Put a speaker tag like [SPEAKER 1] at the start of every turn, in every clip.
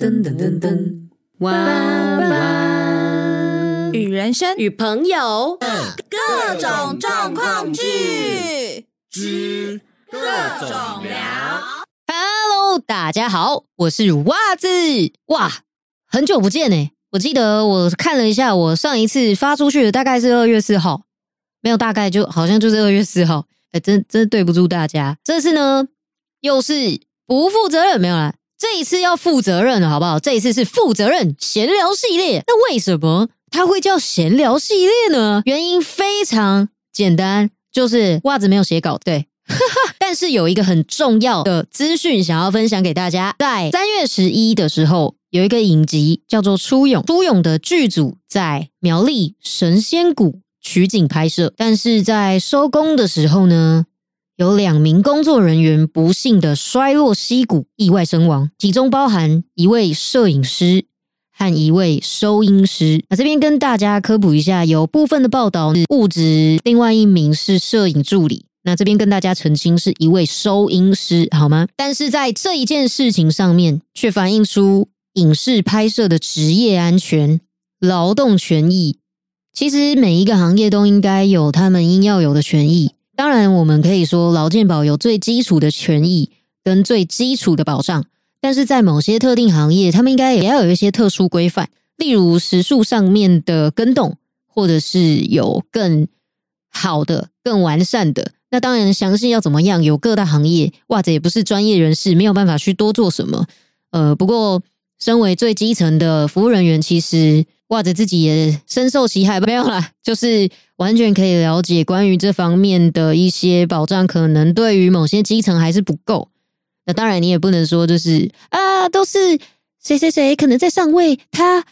[SPEAKER 1] 噔噔噔噔，哇哇！
[SPEAKER 2] 与人生
[SPEAKER 1] 与朋友
[SPEAKER 3] 各种状况剧
[SPEAKER 4] 之各种聊。
[SPEAKER 5] Hello，大家好，我是袜子。哇，很久不见呢！我记得我看了一下，我上一次发出去的大概是二月四号，没有大概就好像就是二月四号。哎，真真对不住大家。这次呢，又是不负责任，没有啦。这一次要负责任了，好不好？这一次是负责任闲聊系列。那为什么它会叫闲聊系列呢？原因非常简单，就是袜子没有写稿，对。但是有一个很重要的资讯想要分享给大家，在三月十一的时候，有一个影集叫做《初勇》，初勇的剧组在苗栗神仙谷取景拍摄，但是在收工的时候呢，有两名工作人员不幸的摔落溪谷，意外身亡，其中包含一位摄影师和一位收音师。那这边跟大家科普一下，有部分的报道是误指另外一名是摄影助理。那这边跟大家澄清，是一位收音师，好吗？但是在这一件事情上面，却反映出影视拍摄的职业安全、劳动权益。其实每一个行业都应该有他们应要有的权益。当然，我们可以说劳健保有最基础的权益跟最基础的保障，但是在某些特定行业，他们应该也要有一些特殊规范，例如时数上面的更动，或者是有更好的、更完善的。那当然，详细要怎么样，有各大行业，袜子也不是专业人士，没有办法去多做什么。呃，不过身为最基层的服务人员，其实袜子自己也深受其害，没有啦，就是完全可以了解关于这方面的一些保障，可能对于某些基层还是不够。那当然，你也不能说就是啊，都是谁谁谁可能在上位，他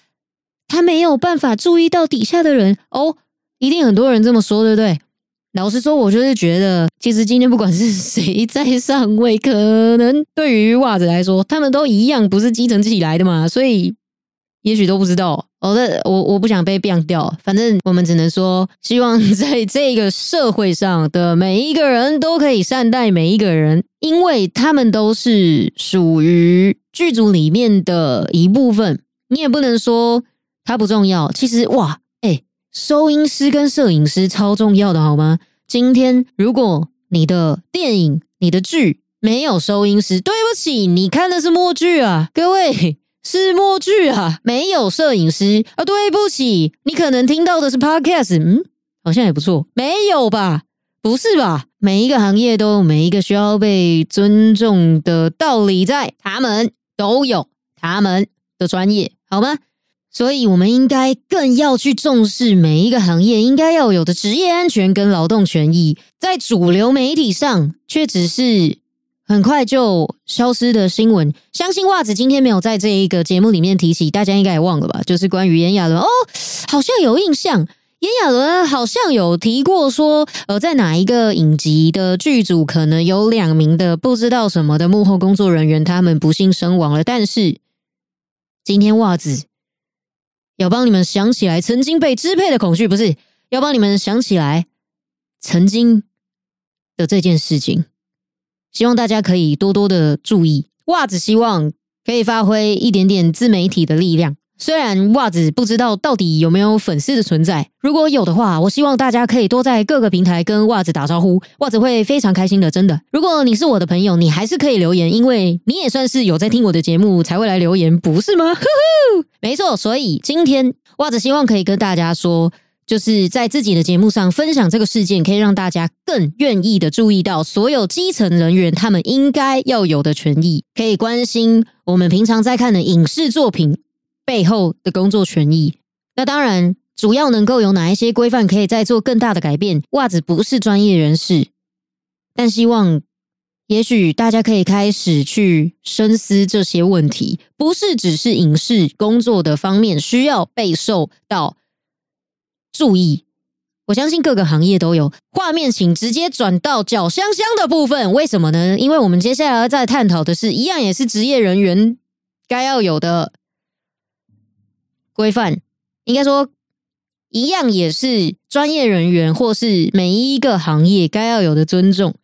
[SPEAKER 5] 他没有办法注意到底下的人哦，一定很多人这么说，对不对？老实说，我就是觉得，其实今天不管是谁在上位，可能对于袜子来说，他们都一样，不是基层起来的嘛，所以也许都不知道。哦，那我我不想被变掉，反正我们只能说，希望在 这个社会上的每一个人都可以善待每一个人，因为他们都是属于剧组里面的一部分。你也不能说他不重要，其实哇。收音师跟摄影师超重要的，好吗？今天如果你的电影、你的剧没有收音师，对不起，你看的是默剧啊，各位是默剧啊，没有摄影师啊，对不起，你可能听到的是 podcast，嗯，好像也不错，没有吧？不是吧？每一个行业都有每一个需要被尊重的道理在，他们都有他们的专业，好吗？所以，我们应该更要去重视每一个行业应该要有的职业安全跟劳动权益，在主流媒体上却只是很快就消失的新闻。相信袜子今天没有在这一个节目里面提起，大家应该也忘了吧？就是关于炎亚纶哦，好像有印象，炎亚纶好像有提过说，呃，在哪一个影集的剧组可能有两名的不知道什么的幕后工作人员，他们不幸身亡了。但是今天袜子。要帮你们想起来曾经被支配的恐惧，不是要帮你们想起来曾经的这件事情。希望大家可以多多的注意。袜子希望可以发挥一点点自媒体的力量。虽然袜子不知道到底有没有粉丝的存在，如果有的话，我希望大家可以多在各个平台跟袜子打招呼，袜子会非常开心的。真的，如果你是我的朋友，你还是可以留言，因为你也算是有在听我的节目才会来留言，不是吗？呵呵，没错。所以今天袜子希望可以跟大家说，就是在自己的节目上分享这个事件，可以让大家更愿意的注意到所有基层人员他们应该要有的权益，可以关心我们平常在看的影视作品。背后的工作权益，那当然主要能够有哪一些规范可以再做更大的改变？袜子不是专业人士，但希望也许大家可以开始去深思这些问题，不是只是影视工作的方面需要备受到注意。我相信各个行业都有。画面请直接转到脚香香的部分，为什么呢？因为我们接下来要再探讨的是一样，也是职业人员该要有的。规范应该说一样，也是专业人员或是每一个行业该要有的尊重。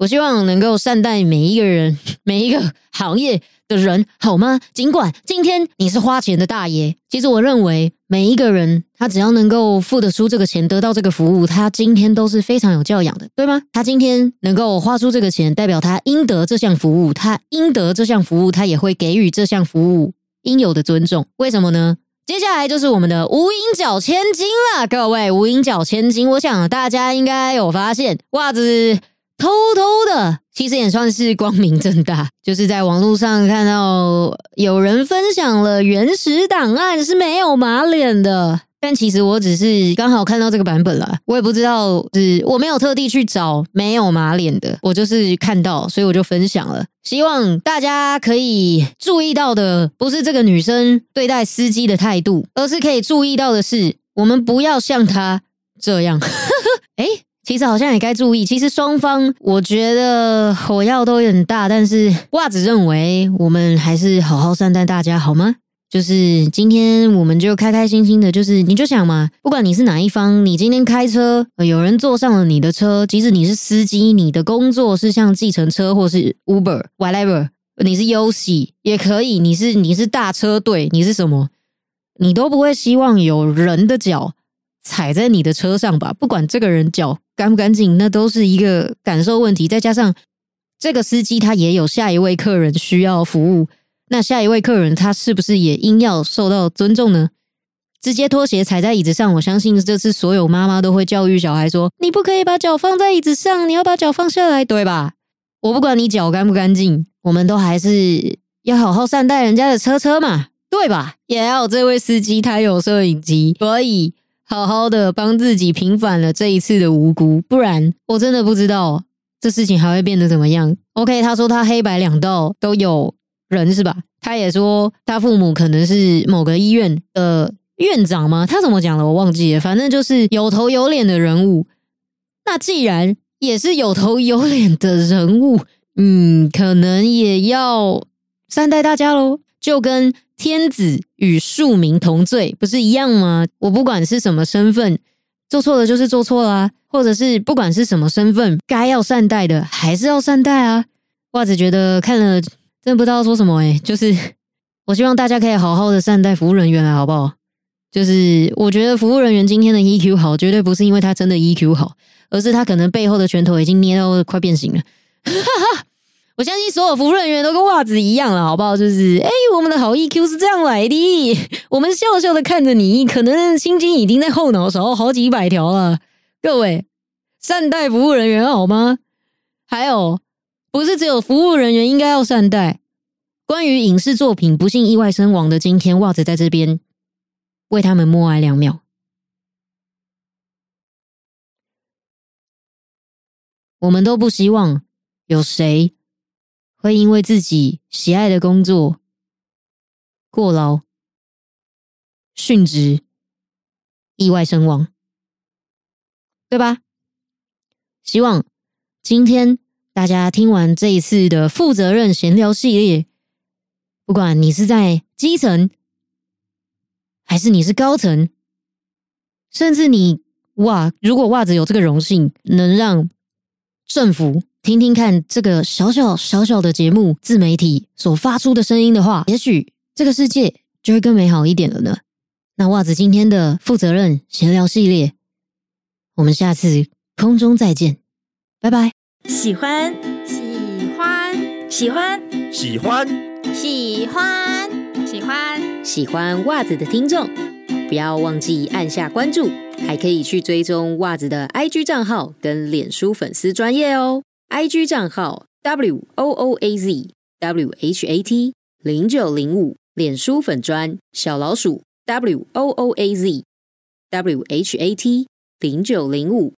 [SPEAKER 5] 我希望能够善待每一个人，每一个行业的人，好吗？尽管今天你是花钱的大爷，其实我认为每一个人，他只要能够付得出这个钱，得到这个服务，他今天都是非常有教养的，对吗？他今天能够花出这个钱，代表他应得这项服务，他应得这项服务，他也会给予这项服务应有的尊重。为什么呢？接下来就是我们的无影脚千金了，各位无影脚千金，我想大家应该有发现，袜子。偷偷的，其实也算是光明正大，就是在网络上看到有人分享了原始档案是没有马脸的，但其实我只是刚好看到这个版本了，我也不知道是我没有特地去找没有马脸的，我就是看到，所以我就分享了。希望大家可以注意到的，不是这个女生对待司机的态度，而是可以注意到的是，我们不要像她这样。哎。其实好像也该注意，其实双方我觉得火药都有点大，但是袜子认为我们还是好好善待大家好吗？就是今天我们就开开心心的，就是你就想嘛，不管你是哪一方，你今天开车，有人坐上了你的车，即使你是司机，你的工作是像计程车或是 Uber whatever，你是优喜也可以，你是你是大车队，你是什么，你都不会希望有人的脚踩在你的车上吧？不管这个人脚。干不干净，那都是一个感受问题。再加上这个司机他也有下一位客人需要服务，那下一位客人他是不是也应要受到尊重呢？直接拖鞋踩在椅子上，我相信这是所有妈妈都会教育小孩说：你不可以把脚放在椅子上，你要把脚放下来，对吧？我不管你脚干不干净，我们都还是要好好善待人家的车车嘛，对吧？也要这位司机他有摄影机，所以。好好的帮自己平反了这一次的无辜，不然我真的不知道这事情还会变得怎么样。OK，他说他黑白两道都有人是吧？他也说他父母可能是某个医院的院长吗？他怎么讲的我忘记了，反正就是有头有脸的人物。那既然也是有头有脸的人物，嗯，可能也要善待大家喽，就跟。天子与庶民同罪，不是一样吗？我不管是什么身份，做错了就是做错了，或者是不管是什么身份，该要善待的还是要善待啊。袜子觉得看了真不知道说什么诶就是我希望大家可以好好的善待服务人员了，好不好？就是我觉得服务人员今天的 EQ 好，绝对不是因为他真的 EQ 好，而是他可能背后的拳头已经捏到快变形了。哈 哈我相信所有服务人员都跟袜子一样了，好不好？就是，哎，我们的好 EQ 是这样来的。我们笑笑的看着你，可能心经已经在后脑勺好几百条了。各位，善待服务人员好吗？还有，不是只有服务人员应该要善待。关于影视作品不幸意外身亡的今天，袜子在这边为他们默哀两秒。我们都不希望有谁。会因为自己喜爱的工作过劳、殉职、意外身亡，对吧？希望今天大家听完这一次的负责任闲聊系列，不管你是在基层，还是你是高层，甚至你哇，如果袜子有这个荣幸，能让政府。听听看这个小小小小的节目，自媒体所发出的声音的话，也许这个世界就会更美好一点了呢。那袜子今天的负责任闲聊系列，我们下次空中再见，拜拜。
[SPEAKER 3] 喜欢
[SPEAKER 1] 喜欢
[SPEAKER 3] 喜欢
[SPEAKER 4] 喜欢
[SPEAKER 3] 喜欢
[SPEAKER 1] 喜欢
[SPEAKER 5] 喜欢袜子的听众，不要忘记按下关注，还可以去追踪袜子的 IG 账号跟脸书粉丝专业哦。I G 账号 W O O A Z W H A T 零九零五，脸书粉砖小老鼠 W O O A Z W H A T 零九零五。